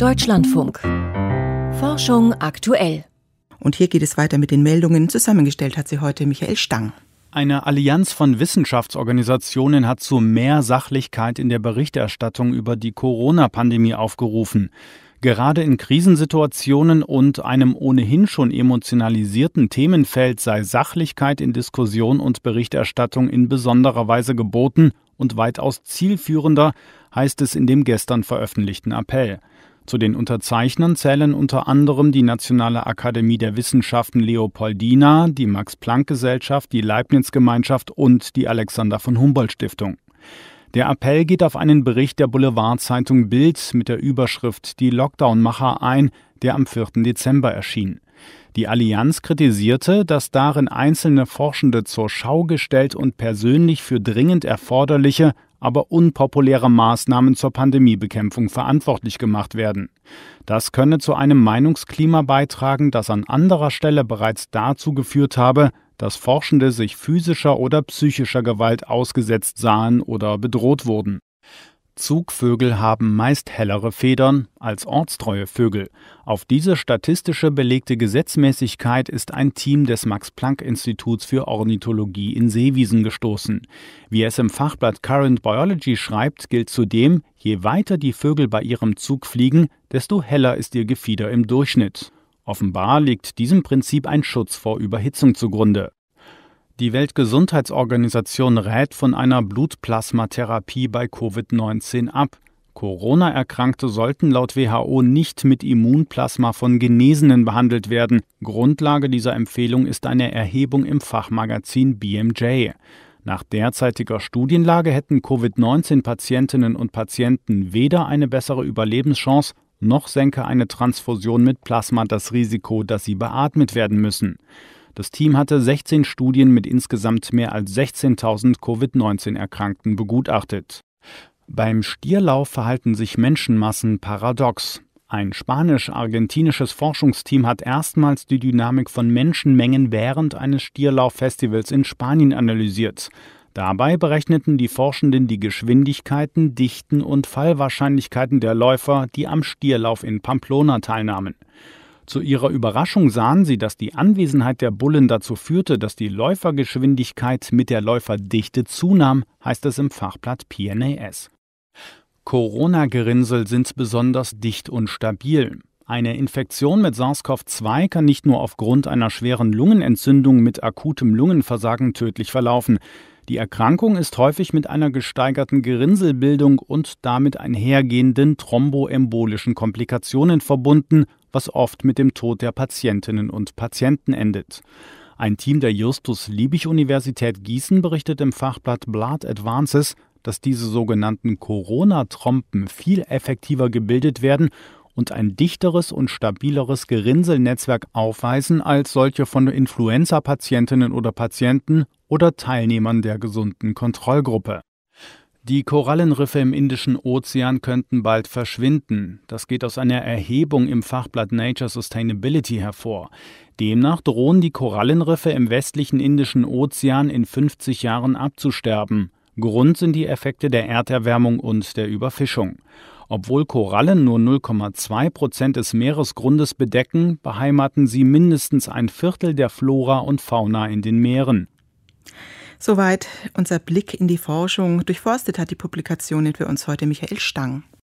Deutschlandfunk. Forschung aktuell. Und hier geht es weiter mit den Meldungen. Zusammengestellt hat sie heute Michael Stang. Eine Allianz von Wissenschaftsorganisationen hat zu mehr Sachlichkeit in der Berichterstattung über die Corona-Pandemie aufgerufen. Gerade in Krisensituationen und einem ohnehin schon emotionalisierten Themenfeld sei Sachlichkeit in Diskussion und Berichterstattung in besonderer Weise geboten und weitaus zielführender, heißt es in dem gestern veröffentlichten Appell. Zu den Unterzeichnern zählen unter anderem die Nationale Akademie der Wissenschaften Leopoldina, die Max-Planck-Gesellschaft, die Leibniz-Gemeinschaft und die Alexander von Humboldt-Stiftung. Der Appell geht auf einen Bericht der Boulevardzeitung Bild mit der Überschrift Die Lockdown-Macher ein, der am 4. Dezember erschien. Die Allianz kritisierte, dass darin einzelne Forschende zur Schau gestellt und persönlich für dringend erforderliche, aber unpopuläre Maßnahmen zur Pandemiebekämpfung verantwortlich gemacht werden. Das könne zu einem Meinungsklima beitragen, das an anderer Stelle bereits dazu geführt habe, dass Forschende sich physischer oder psychischer Gewalt ausgesetzt sahen oder bedroht wurden. Zugvögel haben meist hellere Federn als ortstreue Vögel. Auf diese statistische belegte Gesetzmäßigkeit ist ein Team des Max-Planck-Instituts für Ornithologie in Seewiesen gestoßen. Wie es im Fachblatt Current Biology schreibt, gilt zudem, je weiter die Vögel bei ihrem Zug fliegen, desto heller ist ihr Gefieder im Durchschnitt. Offenbar liegt diesem Prinzip ein Schutz vor Überhitzung zugrunde. Die Weltgesundheitsorganisation rät von einer Blutplasmatherapie bei Covid-19 ab. Corona-Erkrankte sollten laut WHO nicht mit Immunplasma von Genesenen behandelt werden. Grundlage dieser Empfehlung ist eine Erhebung im Fachmagazin BMJ. Nach derzeitiger Studienlage hätten Covid-19-Patientinnen und Patienten weder eine bessere Überlebenschance noch senke eine Transfusion mit Plasma das Risiko, dass sie beatmet werden müssen. Das Team hatte 16 Studien mit insgesamt mehr als 16.000 Covid-19-Erkrankten begutachtet. Beim Stierlauf verhalten sich Menschenmassen paradox. Ein spanisch-argentinisches Forschungsteam hat erstmals die Dynamik von Menschenmengen während eines Stierlauffestivals in Spanien analysiert. Dabei berechneten die Forschenden die Geschwindigkeiten, Dichten und Fallwahrscheinlichkeiten der Läufer, die am Stierlauf in Pamplona teilnahmen. Zu ihrer Überraschung sahen sie, dass die Anwesenheit der Bullen dazu führte, dass die Läufergeschwindigkeit mit der Läuferdichte zunahm, heißt es im Fachblatt PNAS. Corona-Gerinnsel sind besonders dicht und stabil. Eine Infektion mit SARS-CoV-2 kann nicht nur aufgrund einer schweren Lungenentzündung mit akutem Lungenversagen tödlich verlaufen. Die Erkrankung ist häufig mit einer gesteigerten Gerinnselbildung und damit einhergehenden thromboembolischen Komplikationen verbunden, was oft mit dem Tod der Patientinnen und Patienten endet. Ein Team der Justus-Liebig-Universität Gießen berichtet im Fachblatt Blood Advances, dass diese sogenannten Corona-Trompen viel effektiver gebildet werden und ein dichteres und stabileres Gerinnselnetzwerk aufweisen als solche von Influenza-Patientinnen oder Patienten oder Teilnehmern der gesunden Kontrollgruppe. Die Korallenriffe im Indischen Ozean könnten bald verschwinden. Das geht aus einer Erhebung im Fachblatt Nature Sustainability hervor. Demnach drohen die Korallenriffe im westlichen Indischen Ozean in 50 Jahren abzusterben. Grund sind die Effekte der Erderwärmung und der Überfischung. Obwohl Korallen nur 0,2 Prozent des Meeresgrundes bedecken, beheimaten sie mindestens ein Viertel der Flora und Fauna in den Meeren. Soweit unser Blick in die Forschung. Durchforstet hat die Publikationen für uns heute Michael Stang.